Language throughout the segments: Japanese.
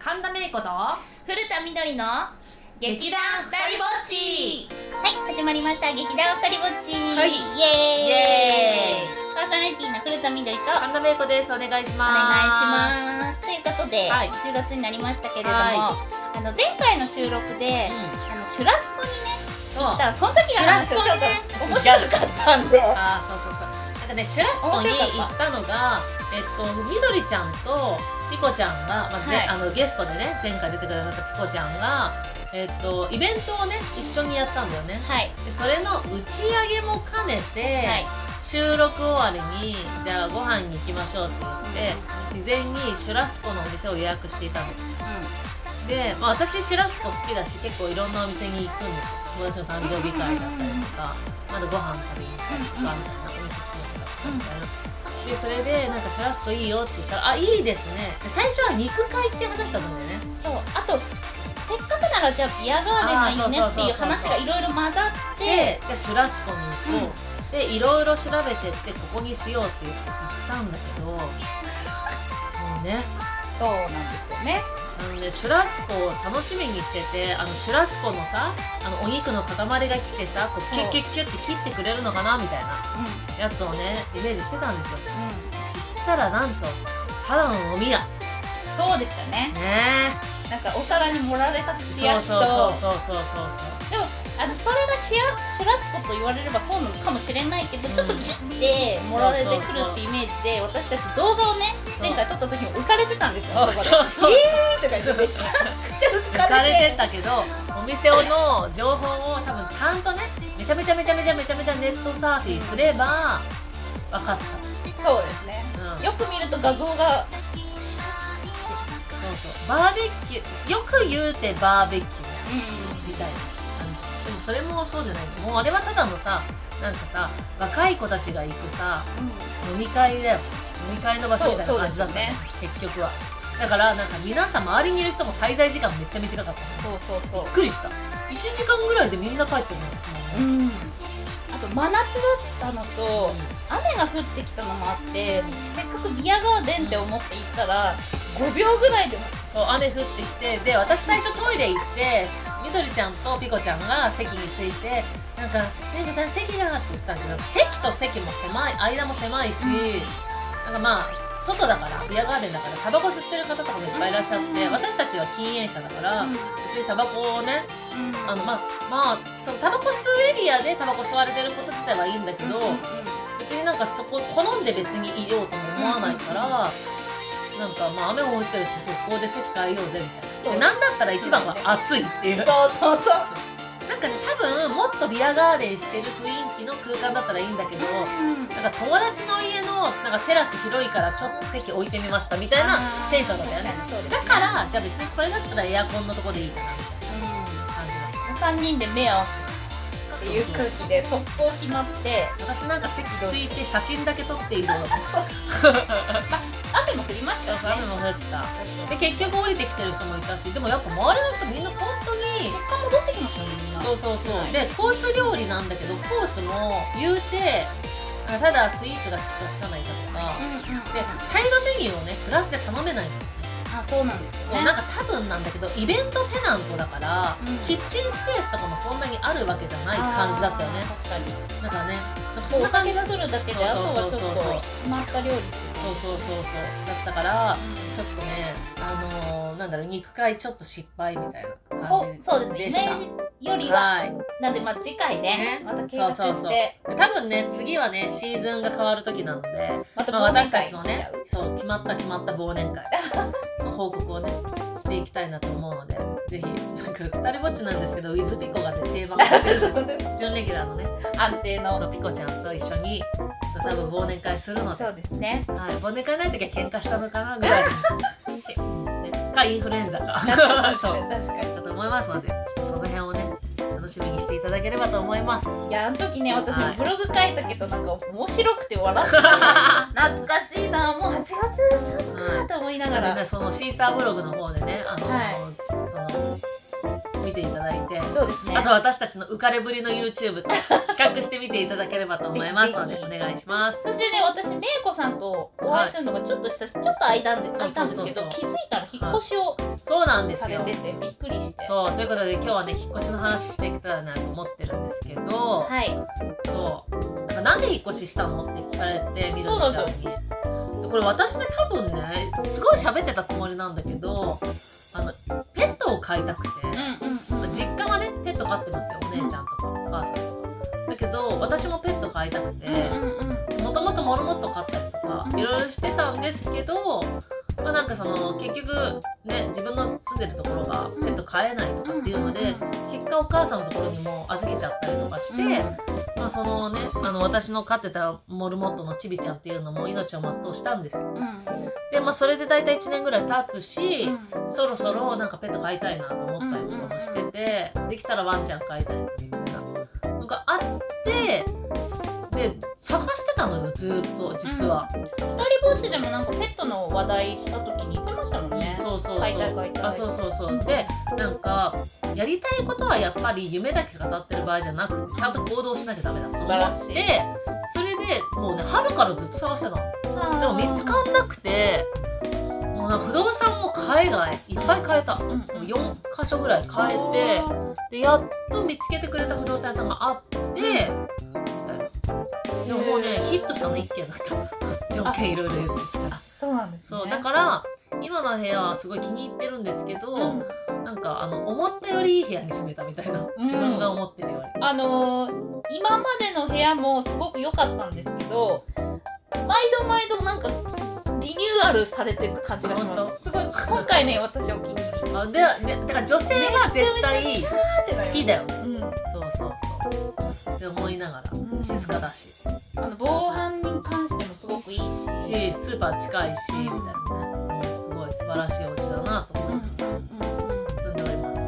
神田芽衣子と古田みどりの劇団ふたりぼっち。はい始まりました。劇団ふたりぼっち。はい。イエーイ。イエーイ。パーソナリティの古田みどりとお願いし神田芽衣子です。お願いします。ます。ということで、はい。10月になりましたけれども、はあの前回の収録で、うん。あのシュラスコにねそう。行ったその時がちょっと面白かったんで。あーそうそうそう。なんかねシュラスコに行ったのがえっとみどりちゃんとピコちゃんが、まあねはい。あのゲストでね前回出てくださったピコちゃんがえっとイベントをね一緒にやったんだよね。はい。でそれの打ち上げも兼ねて、はい。収録終わりにじゃあご飯に行きましょうって言って事前にシュラスコのお店を予約していたんです。で、まあ、私シュラスコ好きだし結構いろんなお店に行くんですよ。友達の誕生日会だったりとかまだご飯食べに行ったりとかみたいなお肉好きな人たちみたいな。でそれでなんかシュラスコいいよって言ったら「あいいですね」で最初は肉会って話だったんだよね。そう。あとせっかくならじゃあビアガーデンがいいねっていう話がいろいろ混ざってでじゃあシュラスコに行こう、でいろいろ調べてってここにしようって言ったんだけどもうね。そうなんですよねあのねシュラスコを楽しみにしててあのシュラスコのさあのお肉の塊が来てさこうキュッキュッキュッって切ってくれるのかなみたいなうん。やつをねイメージしてたんですよ。う行ったらなんとただの飲み屋んそうでしたね。ね。なんかお皿に盛られた串そう焼きと。そうそうそうそうそうでもあのそれがシュラシュラスコと言われればそうなのかもしれないけど、うん。ちょっと切って盛られてくるってイメージで私たち動画をね前回撮った時も浮かれてたんですよそうそうえーとか言ってめちゃくちゃ浮行かれかれててたけど お店の情報を多分ちゃんとねめちゃめちゃめちゃめちゃめちゃめちゃネットサーフィンすれば分かっそうですねた、うん、よく見ると画像がそうそうバーベキューよく言うてバーベキューうんみたいなでもそれもそうじゃない。もうあれはただのさなんかさ若い子たちが行くさ飲み会だよ。飲み会の場所みたいな感じだったね結局は。だからなんか皆さん周りにいる人も滞在時間めっちゃ短かったの。そうそうそう。びっくりした。1時間ぐらいでみんな帰ってるのよ、うん。あと真夏だったのと雨が降ってきたのもあってせっかくビアガーデンって思って行ったら5秒ぐらいでもそう雨降ってきてで私最初トイレ行ってみどりちゃんとピコちゃんが席についてなんか「ねぐさん席が」って言ってたんだけど席と席も狭い間も狭いし、なんかまあ外だからビアガーデンだからタバコ吸ってる方とかもいっぱいいらっしゃって、うん。私たちは禁煙者だから、うん。別にタバコをねうん。あのまあまあそのタバコ吸うエリアでタバコ吸われてること自体はいいんだけど、別になんかそこ好んで別にいようとも思わないから、なんかまあ雨も降ってるし速攻で席変えようぜみたいなでなんだったら一番は暑いっていう。そうそうそう。なんかね多分もっとビアガーデンしてる雰囲気の空間だったらいいんだけど、なんか友達の家のなんかテラス広いからちょっと席置いてみましたみたいなテンションだったよね。だからじゃあ別にこれだったらエアコンのとこでいいかなみたいな感じだ3人で目合わせてっていう空気で速攻決まって私なんか席ついて写真だけ撮っているの。雨も降りましたよね。雨も降った。で結局降りてきてる人もいたしでもやっぱ周りの人みんな本当に結果戻ってきましたねみんな。そうそうそう。はいで。コース料理なんだけどコースも言うてあただスイーツがつくかつかないかとか。うんうん。でサイドメニューをねプラスで頼めないのあそうなんですよね。そうなんか多分なんだけどイベントテナントだから、うん。キッチンスペースとかもそんなにあるわけじゃない感じだったよね。確かに。なんかねなんかそそう感じ作るだけであとはちょっと決まった料理そうそうそうそう。だったからちょっとねあのー、なんだろう肉会ちょっと失敗みたいなこ感じそうですね。イメージよりははい。なんでまあ次回ねね。また計画してそうそうそう。多分ね次はねシーズンが変わる時なので、またまあ、私たちのねそう決まった決まった忘年会。の報告をねしていきたいなと思うのでぜひなんか二人ぼっちなんですけど ウィズピコがね定番化してる準レギュラーのね安定のピコちゃんと一緒に多分忘年会するので、そうですね。はい、忘年会ない時は喧嘩したのかなぐらいで、ね、かインフルエンザか。そう。確かに。だと思いますのでちょっとそのしみにしていただければと思います。いやあの時ね私はい。もブログ書いたけどなんか面白くて笑ってた。懐かしいなもう8月そっかと思いながら。ねそのシーサーブログの方でねあの、はい見ていただいてそうですね。あと私たちの浮かれぶりの YouTube と比較してみていただければと思いますので お願いします。そしてね私めいこさんとお会いするのがちょっとしたし、ちょっと空いたんです空いたんですけど気づいたら引っ越しをそうなんですされよ。ててびっくりしてそうということで今日はね引っ越しの話していけたらなと思ってるんですけど、はい。そう。なんかなんで引っ越ししたのって聞かれてみどりちゃんに。でこれ私ね多分ねすごい喋ってたつもりなんだけどあのペットを飼いたくて、うんうんうん実家はねペット飼ってますよ。お姉ちゃんとかお母さんとか。だけど私もペット飼いたくてもともとモルモット飼ったりとかうんいろいろしてたんですけどまあなんかその結局ね自分の住んでるところがペット飼えないとかっていうので結果お母さんのところにも預けちゃったりとかして、まあそのねあの私の飼ってたモルモットのちびちゃんっていうのも命を全うしたんですよ。うん。でまあそれで大体1年ぐらい経つし、うん。そろそろなんかペット飼いたいなと思ったりしてて、できたらワンちゃん飼いたい。みたいなのがあってで探してたのよずーっと実は、二人ぼっちでもなんかペットの話題した時に言ってましたもんね。そうそうそう。飼いたい飼いたい。あそうそうそう。でなんかやりたいことはやっぱり夢だけ語ってる場合じゃなくてちゃんと行動しなきゃダメだと思素晴らしい。ってそれでもうね春からずっと探してたの。でも見つかんなくてもうなんか不動産も海外いっぱい変えた、うんうん4箇所ぐらい変えてでやっと見つけてくれた不動産屋さんがあって、みたいなでももうねヒットしたの1件だった。条件いろいろ言ってきた。そうなんですね。そうだから今の部屋はすごい気に入ってるんですけど、うん。なんかあの思ったよりいい部屋に住めたみたいな、自分が思ってるより。あのー今までの部屋もすごく良かったんですけど毎度毎度なんかューアルされていく感じがします。すごい今回ね私お気に入りあででだから女性は絶対好きだよ。ねうん。そうそうそう。って思いながらうん。静かだし。あの防犯に関してもすごくいいし。しスーパー近いしみたいなね。うんすごい素晴らしいお家だなと思って。住んでおります。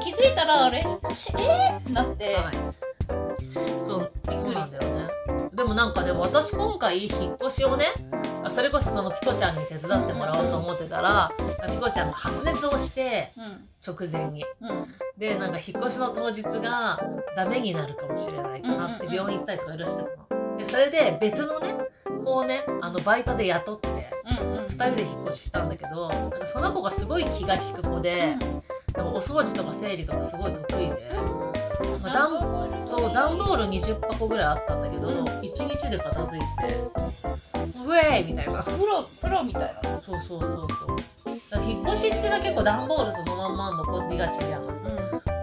気づいたらあれ引っ越しえー、ってなって、はい。そうそうなんだよね。でもなんかでも私今回引っ越しをねあそれこそそのピコちゃんに手伝ってもらおうと思ってたらピコちゃんが発熱をして直前に。うん。うんでなんか引っ越しの当日がダメになるかもしれないってなって病院行ったりとかいろいろしてたのでそれで別のねこうねあのバイトで雇ってうんうん2人で引っ越ししたんだけどなんかその子がすごい気が利く子で、なん。かお掃除とか整理とかすごい得意で、まあ、ダンそう段ボール20箱ぐらいあったんだけど、うん。1日で片付いて「ウェイ!」みたいな。プロプロみたいな。そうそうそうそう。だから引っ越しってさ結構段ボールそのまんま残りがちじゃん。うん。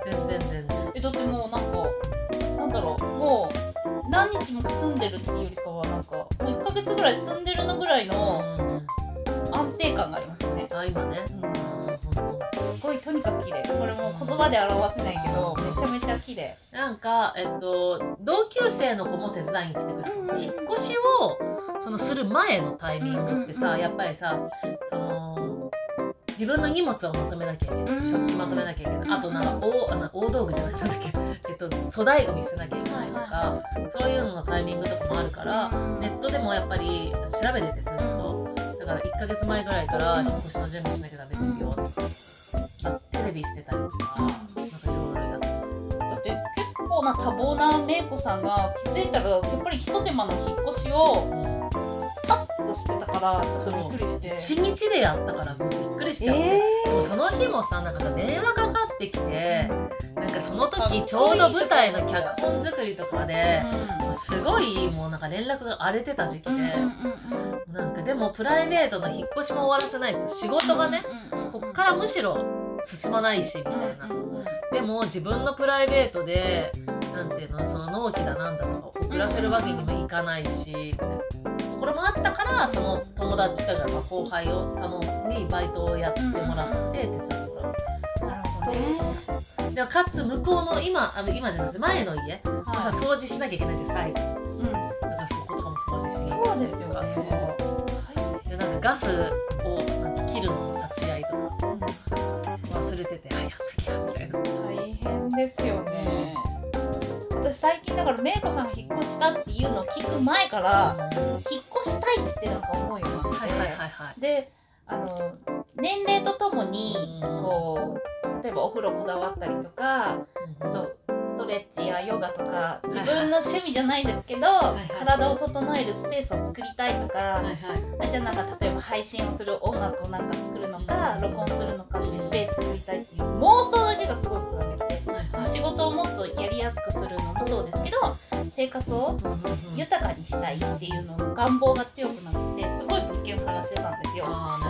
全然全然。えだってもうなんかなんだろうもう何日も住んでるっていうよりかはなんかもう1ヶ月ぐらい住んでるのぐらいのうん。安定感がありますよね、あ今ね、うんとにかく綺麗。これもう言葉で表せないけどめちゃめちゃ綺麗。なんか、えっと、同級生の子も手伝いに来てくれる、うんうん引っ越しをそのする前のタイミングってさ、うんうんやっぱりさその自分の荷物をまとめなきゃいけない、うん食器まとめなきゃいけない、うんあとなんか大あの大道具じゃない。なんだっけ、えっと、粗大ゴミ捨てなきゃいけないとか、そういうののタイミングとかもあるから、ネットでもやっぱり調べててずっと、だから1ヶ月前ぐらいからうん引っ越しの準備しなきゃダメですよ。とか、あテレビ捨てたりとか、うんなんかいろいろやって。だって結構な多忙なめいこさんが気づいたらやっぱりひと手間の引っ越しをさっとしてたからちょっとびっくりして。一日でやったからびっくりしちゃって、えでもその日もさなんかさ電話かかってきてーなんかその時ちょうど舞台の脚本作りとかでもうすごいもうなんか連絡が荒れてた時期で、うんうんうんうん。なんかでもプライベートの引っ越しも終わらせないと仕事がね、こっからむしろ進まないしみたいな、でも自分のプライベートでなんていうのその納期だなんだとか遅らせるわけにもいかないしみたいなところもあったからその友達とかまあ後輩を頼みバイトをやってもらって手伝ってもらうなるほどね。でもかつ向こうの今あの今じゃなくて前の家もさ掃除しなきゃいけないじゃん最後。うん。だからそことかも掃除しにそうですよね。そう。でなんかガスをなんか切るのの立ち会いとかてて。あやんなきゃみたいな。大変ですよね。私最近だからめいこさんが引っ越したっていうのを聞く前から引っ越したいってなんか思うようになって、はいはいはいはい。であの年齢とともにうん。こう例えばお風呂こだわったりとかちょっとストレッチやヨガとか自分の趣味じゃないですけど、はい体を整えるスペースを作りたいとか、はいはい。あじゃあなんか例えば配信をする音楽をなんか作るのか録音するのかっていうスペース作りたいっていう妄想だけがすごい膨らんできてその仕事をもっとやりやすくするのもそうですけど生活を豊かにしたいっていうのの願望が強くなってすごい物件を探してたんですよ。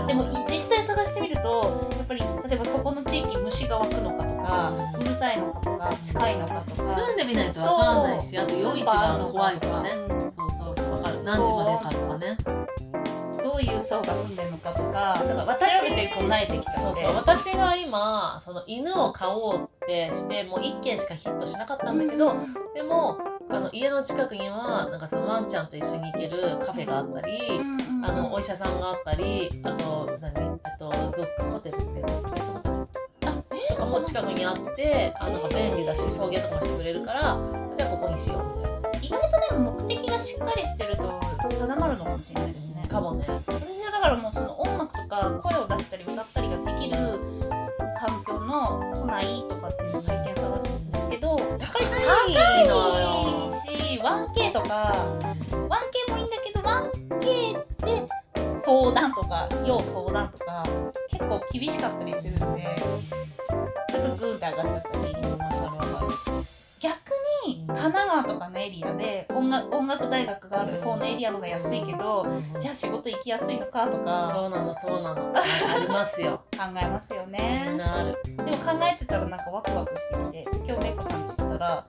でも実際探してみるとやっぱり例えばそこの地域虫が湧くのかとかうるさいのかとか近いのかとか。住んでみないとわかんないしあと夜道が怖いとかね。うんそうそうそうわかる。何時までかとかね。どういう層が住んでるのかとかだから私調べていくと慣れてきちゃって。そうそう。私が今その犬を飼おうってしてもう1軒しかヒットしなかったんだけど、でもあの家の近くにはなんかそのワンちゃんと一緒に行けるカフェがあったり、あのお医者さんがあったりあと何あとどっかホテルってとか。も近くにあってあなんか便利だし送迎とかもしてくれるからじゃあここにしようみたいな。意外とでも目的がしっかりしてると定まるのかもしれないですね。かもね。私はだからもうその音楽とか声を出したり歌ったりができる環境の都内とかっていうのを最近探すんですけどやっぱりいいのし 1K とか 1K もいいんだけど 1K で相談とか要相談とか結構厳しかったりするんでちょっとグーって上がっちゃったり神奈川とかのエリアで音楽音楽大学がある方のエリアの方が安いけどじゃあ仕事行きやすいのかとかそうなのそうなの。あありますよ。考えますよね。なある。でも考えてたらなんかワクワクしてきて今日めいこさんち行ったら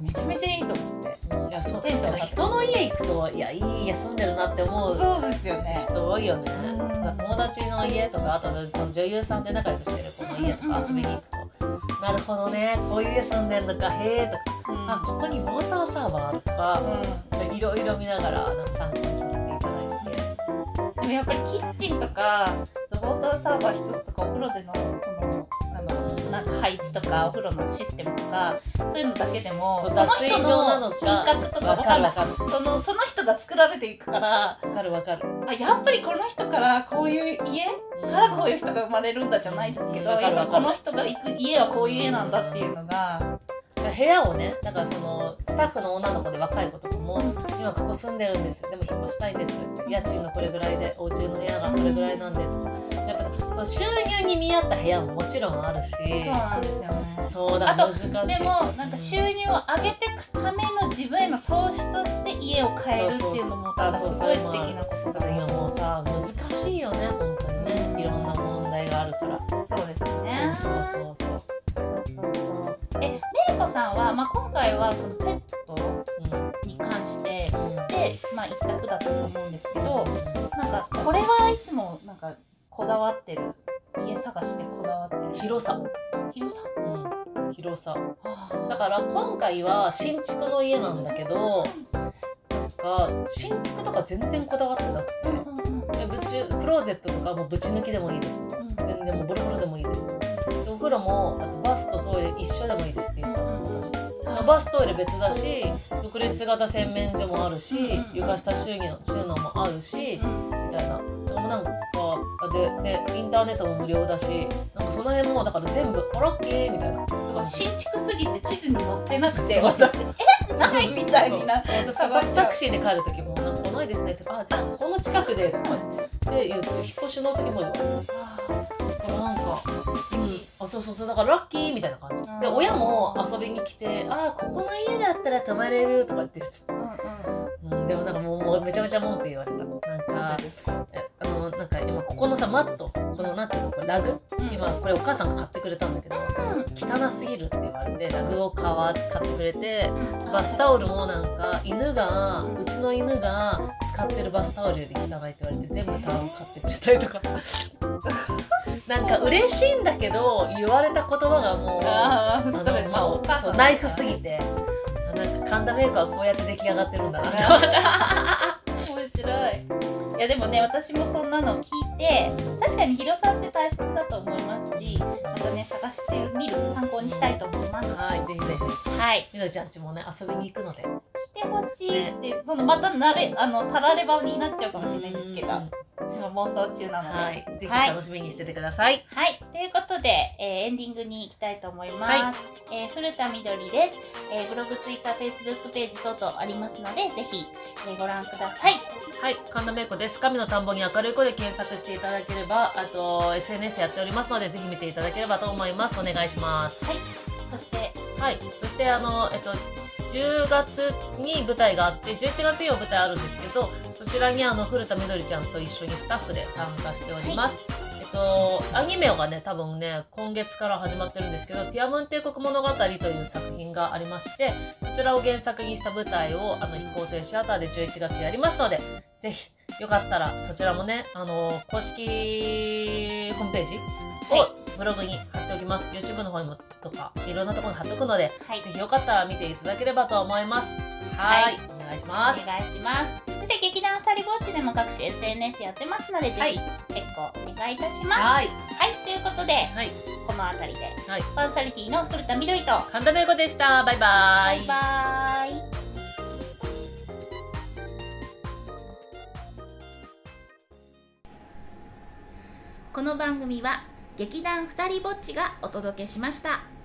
めちゃめちゃいいと思って。いやそう。テンション人の家行くといやいい家住んでるなって思うそうですよね。人多いよね。うん。友達の家とかあとその女優さんで仲良くしてる子の家とか遊びに行くと。なるほどね。こういう家住んでんのか。へえとか。うんあここにウォーターサーバーあるとかういろいろ見ながらなんか参加させていただいて。ん、でもやっぱりキッチンとかウォーターサーバー一つとかお風呂でのこのあのなんか配置とかお風呂のシステムとかそういうのだけでもその人の品格とかわ分かるかる。わかる。そのその人が作られていくからわかるわかる。あやっぱりこの人からこういう家からこういう人が生まれるんだじゃないですけど、うん。わかるやっぱりこの人が行く家はこういう家なんだっていうのが、部屋をねだからそのスタッフの女の子で若い子とかも今ここ住んでるんです。でも引っ越したいんです。家賃がこれぐらいでお家の部屋がこれぐらいなんで。とかやっぱ収入に見合った部屋ももちろんあるし。そうなんですよね。そうだ難しい。でもなんか収入を上げていくための自分への投資として家を変えるっていうのもなんかすごい素敵なことだだから今もうさ難しいよね本当にね。いろんな問題があるから。そうですよね。そうそうそうえめいこさんは、まあ、今回はそのペットに関してうん。うんで、まあ、一択だったと思うんですけどなんかこれはいつもなんかこだわってる家探しでこだわってる。広さ、広さ？うん、広さ。あだから今回は新築の家なんだけどなんか新築とか全然こだわってなくて。うんうんぶちクローゼットとかもうぶち抜きでもいいです全然もうボロボロでもいいですでお風呂もあとバスとトイレ一緒でもいいですって言ったの私まあバストイレ別だし独立型洗面所もあるし、うんうん床下収納収納もあるし、うん。みたいな。でもなんかあででインターネットも無料だしなんかその辺もだから全部あラッキーみたいな。新築すぎて地図に載ってなくて私 え？ないみたいになそう。私タクシーで帰る時も「なんか来ないですね」って「あじゃあこの近くで」とかって言って引っ越しの時も言われてなんか、うん、あそうそうそうだからラッキーみたいな感じ。でうん親も遊びに来て「あここの家だったら泊まれる」とかって言ってた、うんうん。うん、でもなんかもうもうめちゃめちゃ文句言われた。なんどか？あのなんか今ここのさマットこのなんていうのこれラグ？今これお母さんが買ってくれたんだけど汚すぎるって言われてラグを買わ買ってくれてバスタオルもなんか犬がうちの犬が使ってるバスタオルより汚いって言われて全部タオル買ってくれたりとか なんか嬉しいんだけど言われた言葉がもうストレスまあナイフすぎてなんか神田メイクはこうやって出来上がってるんだな面白い。いやでもね私もそんなのを聞いて確かに広さって大切だと思いますしまたね探してみる参考にしたいと思います。はいぜひぜひ。はい。みのちゃんちもね遊びに行くので。来てほしいって、そのまた慣れあのたられ場になっちゃうかもしれないんですけど、妄想中なので。はい、ぜひはい楽しみにしててください。はい、ということで、えーエンディングに行きたいと思います。えー古田みどりです、えーブログ、ツイッター、フェイスブックページ等々ありますので、ぜひ、えーご覧ください。はい、神田芽子です。神の田んぼに明るい子で検索していただければ、あと SNS やっておりますので、ぜひ見ていただければと思います。お願いします。はい、そして、はい、そしてあのえっと10月に舞台があって、11月にも舞台あるんですけど、そちらにあの古田みどりちゃんと一緒にスタッフで参加しております。えっと、アニメがね、多分ね、今月から始まってるんですけど、ティアムン帝国物語という作品がありまして、そちらを原作にした舞台を、あの、飛行船シアターで11月やりますので、ぜひ、よかったら、そちらもね、あの、公式ホームページはいをブログに貼っておきます。YouTube の方にもとか、いろんなところに貼っておくので、はい、ぜひよかったら見ていただければと思います。はいはい、お願いします。お願いします。そして、劇団二人ぼっちでも各種 SNS やってますので、ぜはいひ、チェックをお願いいたします。はい、はい、ということで、はい、この辺りで、はい。パーソナリティの古田みどりと、神田芽子でした。バイバイ。バイバーイ。この番組は劇団ふたりぼっちがお届けしました。